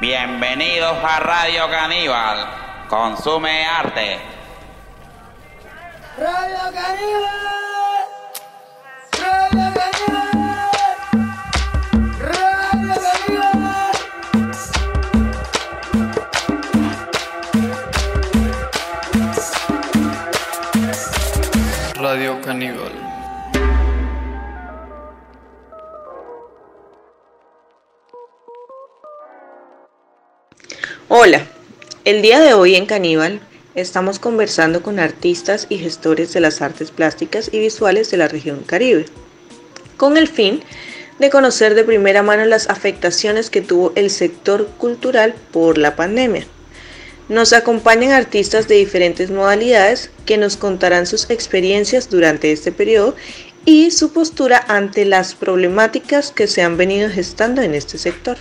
Bienvenidos a Radio Caníbal. Consume arte. Radio Caníbal. Radio Caníbal. Radio Caníbal. Radio Caníbal. Hola, el día de hoy en Caníbal estamos conversando con artistas y gestores de las artes plásticas y visuales de la región Caribe, con el fin de conocer de primera mano las afectaciones que tuvo el sector cultural por la pandemia. Nos acompañan artistas de diferentes modalidades que nos contarán sus experiencias durante este periodo y su postura ante las problemáticas que se han venido gestando en este sector.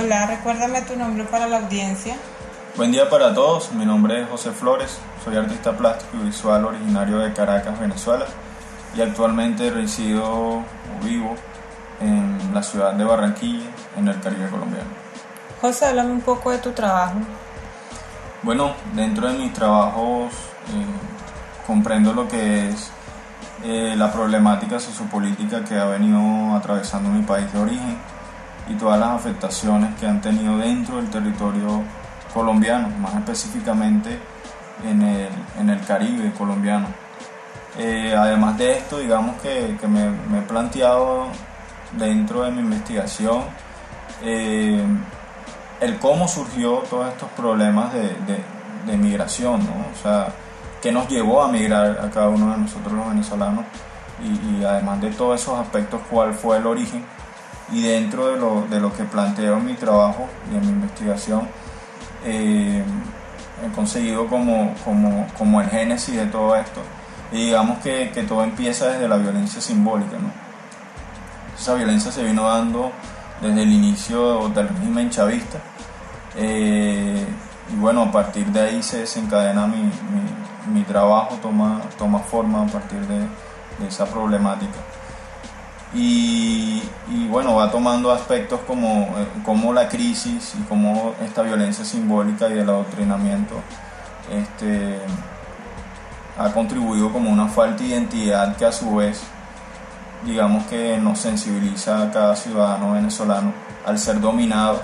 Hola, recuérdame tu nombre para la audiencia. Buen día para todos, mi nombre es José Flores, soy artista plástico y visual originario de Caracas, Venezuela y actualmente resido o vivo en la ciudad de Barranquilla, en el Caribe colombiano. José, háblame un poco de tu trabajo. Bueno, dentro de mis trabajos eh, comprendo lo que es eh, la problemática sociopolítica que ha venido atravesando mi país de origen y todas las afectaciones que han tenido dentro del territorio colombiano, más específicamente en el, en el Caribe colombiano. Eh, además de esto, digamos que, que me, he planteado dentro de mi investigación eh, el cómo surgió todos estos problemas de, de, migración, ¿no? o sea, qué nos llevó a migrar a cada uno de nosotros los venezolanos y además de todos esos aspectos, cuál fue el origen y dentro de lo, de lo que planteo en mi trabajo y en mi investigación, eh, he conseguido como, como, como, el génesis de todo esto. Y digamos que, que, todo empieza desde la violencia simbólica. ¿no? Esa violencia se vino dando desde el inicio del régimen chavista. Eh, y bueno, a partir de ahí se desencadena mi, mi, trabajo, toma, toma forma a partir de esa problemática. Y, bueno, va tomando aspectos como, como, la crisis y como esta violencia simbólica y el adoctrinamiento este, ha contribuido como una falta de identidad que a su vez, digamos que nos sensibiliza a cada ciudadano venezolano al ser dominados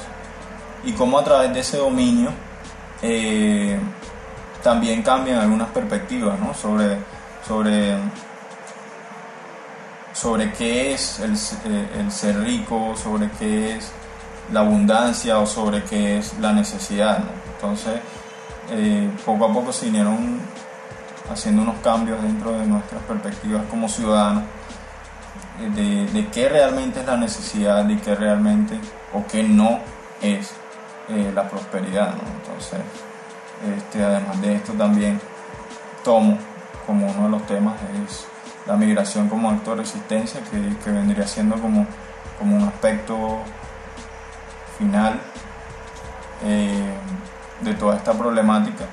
y cómo a través de ese dominio eh, también cambian algunas perspectivas ¿no? sobre, sobre sobre qué es el, el, ser rico, sobre qué es la abundancia o sobre qué es la necesidad. Entonces, eh, poco a poco se vinieron haciendo unos cambios dentro de nuestras perspectivas como ciudadanos de, de qué realmente es la necesidad y qué realmente o qué no es eh, la prosperidad. Entonces, este, además de esto también tomo como uno de los temas es la migración como acto de resistencia, que, que vendría siendo como, como, un aspecto final eh, de toda esta problemática.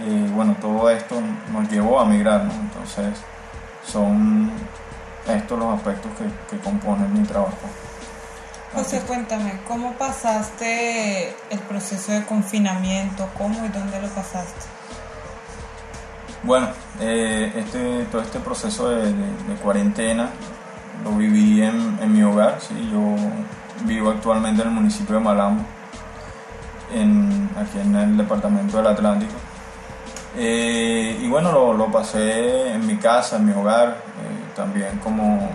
Eh, bueno, todo esto nos llevó a migrar, ¿no? entonces son estos los aspectos que, que componen mi trabajo. José, cuéntame, ¿cómo pasaste el proceso de confinamiento? ¿Cómo y dónde lo pasaste? Bueno, eh, este, todo este proceso de, cuarentena lo viví en, mi hogar. ¿sí? Yo vivo actualmente en el municipio de Malambo, en, aquí en el departamento del Atlántico. Eh, y bueno, lo, lo, pasé en mi casa, en mi hogar. Eh, también como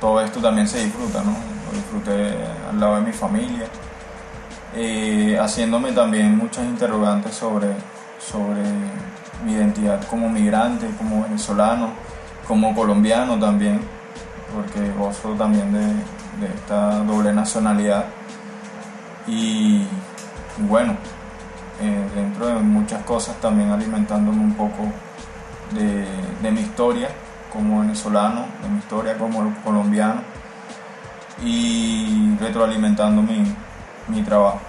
todo esto también se disfruta, ¿no? Lo disfruté al lado de mi familia. Haciéndome también muchas interrogantes sobre, sobre mi identidad como migrante, como venezolano, como colombiano también, porque gozo también de, esta doble nacionalidad. Y, y bueno, eh, dentro de muchas cosas también alimentándome un poco de, de, mi historia como venezolano, de mi historia como colombiano y retroalimentando mi, mi trabajo.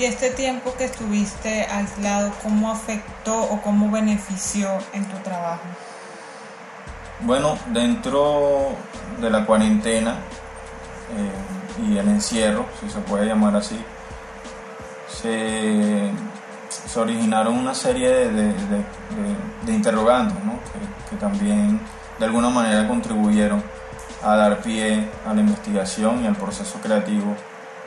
¿Y este tiempo que estuviste aislado, cómo afectó o cómo benefició en tu trabajo? Bueno, dentro de la cuarentena eh, y el encierro, si se puede llamar así, se, originaron una serie de, de, interrogantes que, también de alguna manera contribuyeron a dar pie a la investigación y al proceso creativo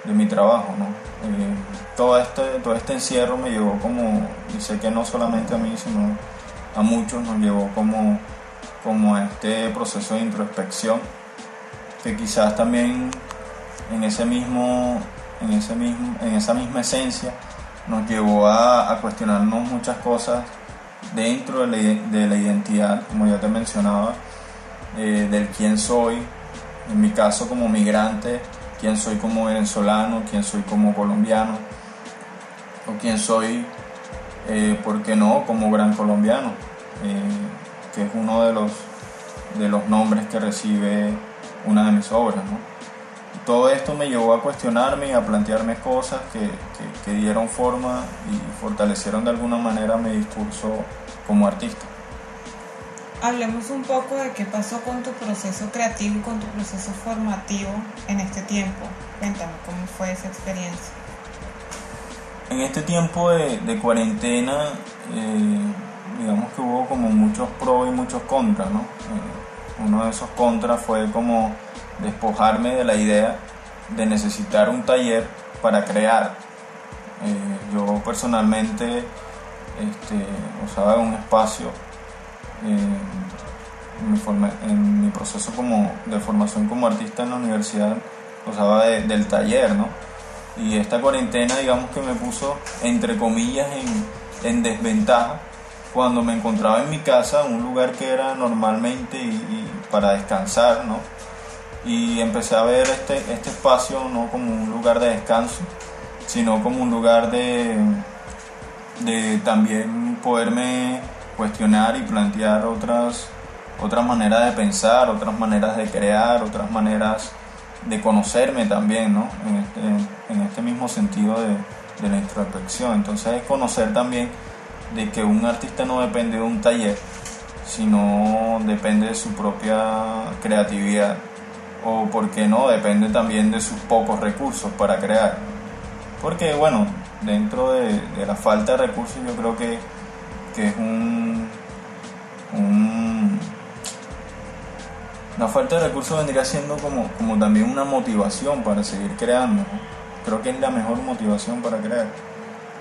de mi trabajo. ¿no? Eh, todo, este, todo este encierro me llevó como, y sé que no solamente a mí, sino a muchos, nos llevó como, como a este proceso de introspección, que quizás también en, ese mismo, en, ese mismo, en esa misma esencia nos llevó a, cuestionarnos muchas cosas dentro de la, de la, identidad, como ya te mencionaba, eh, del quién soy, en mi caso como migrante, quién soy como venezolano, quién soy como colombiano, o quién soy, eh, ¿por qué no?, como gran colombiano, eh, que es uno de los, de los nombres que recibe una de mis obras. ¿no? Todo esto me llevó a cuestionarme y a plantearme cosas que, dieron forma y fortalecieron de alguna manera mi discurso como artista. Hablemos un poco de qué pasó con tu proceso creativo y con tu proceso formativo en este tiempo. Cuéntame cómo fue esa experiencia. En este tiempo de, cuarentena, eh, digamos que hubo como muchos pros y muchos contras, ¿no? Eh, uno de esos contras fue como despojarme de la idea de necesitar un taller para crear. Eh, yo personalmente este, usaba un espacio en mi, en mi proceso como de formación como artista en la universidad, usaba de, del taller, ¿no? Y esta cuarentena, digamos que me puso, entre comillas, en, en desventaja cuando me encontraba en mi casa, un lugar que era normalmente para descansar, ¿no? Y empecé a ver este, este espacio no como un lugar de descanso, sino como un lugar de, de también poderme cuestionar y plantear otras, otras maneras de pensar, otras maneras de crear, otras maneras de conocerme también, ¿no? En este, este mismo sentido de, la introspección. Entonces es conocer también de que un artista no depende de un taller, sino depende de su propia creatividad o, por qué no, depende también de sus pocos recursos para crear. Porque, bueno, dentro de, de la falta de recursos yo creo que, que es un, un, La falta de recursos vendría siendo como, como también una motivación para seguir creando. Creo que es la mejor motivación para crear.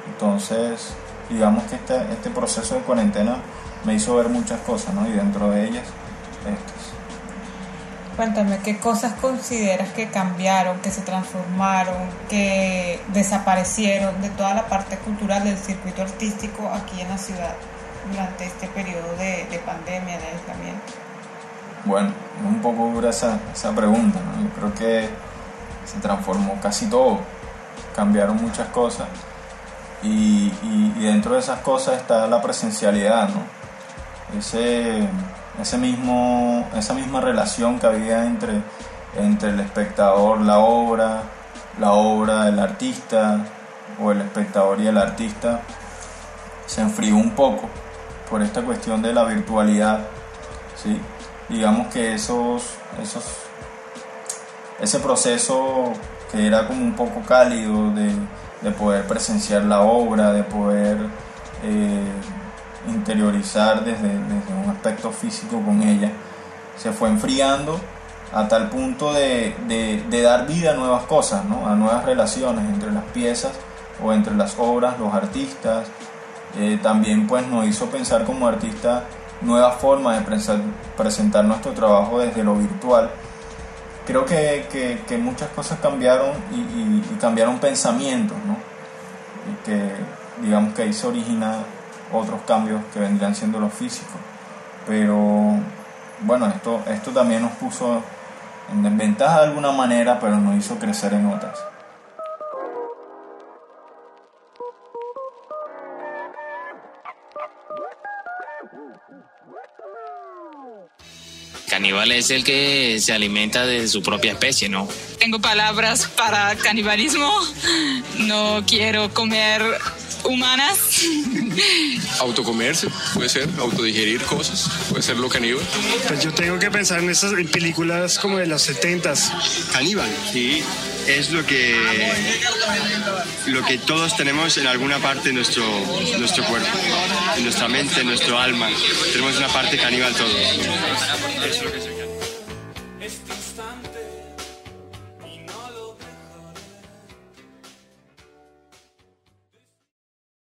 Entonces, digamos que este, este proceso de cuarentena me hizo ver muchas cosas, ¿no? Y dentro de ellas, estas. Cuéntame, ¿qué cosas consideras que cambiaron, que se transformaron, que desaparecieron de toda la parte cultural del circuito artístico aquí en la ciudad durante este periodo de, de pandemia, de aislamiento? Bueno, un poco dura esa, esa pregunta, ¿no? Yo creo que se transformó casi todo, cambiaron muchas cosas y, dentro de esas cosas está la presencialidad, ¿no? Ese, ese mismo, esa misma relación que había entre, entre el espectador, la obra, la obra, el artista, o el espectador y el artista, se enfrió un poco por esta cuestión de la virtualidad, ¿sí? Digamos que esos, esos, ese proceso que era como un poco cálido de de poder presenciar la obra, de poder eh, interiorizar desde, desde, un aspecto físico con ella, se fue enfriando a tal punto de, de, dar vida a nuevas cosas, ¿no? a nuevas relaciones entre las piezas o entre las obras, los artistas. Eh, también pues nos hizo pensar como artistas nuevas formas de presentar nuestro trabajo desde lo virtual creo que, que, muchas cosas cambiaron y, cambiaron pensamientos, ¿no? Que digamos que ahí se origina otros cambios que vendrían siendo los físicos. Pero bueno, esto, esto también nos puso en desventaja de alguna manera, pero nos hizo crecer en otras. caníbal es el que se alimenta de su propia especie, ¿no? Tengo palabras para canibalismo. No quiero comer humanas. Autocomerse, puede ser, autodigerir cosas, puede ser lo caníbal. Pues yo tengo que pensar en esas en películas como de los 70s. Caníbal, sí, es lo que lo que todos tenemos en alguna parte de nuestro, nuestro cuerpo, en nuestra mente, en nuestro alma. Tenemos una parte caníbal todos. Es lo que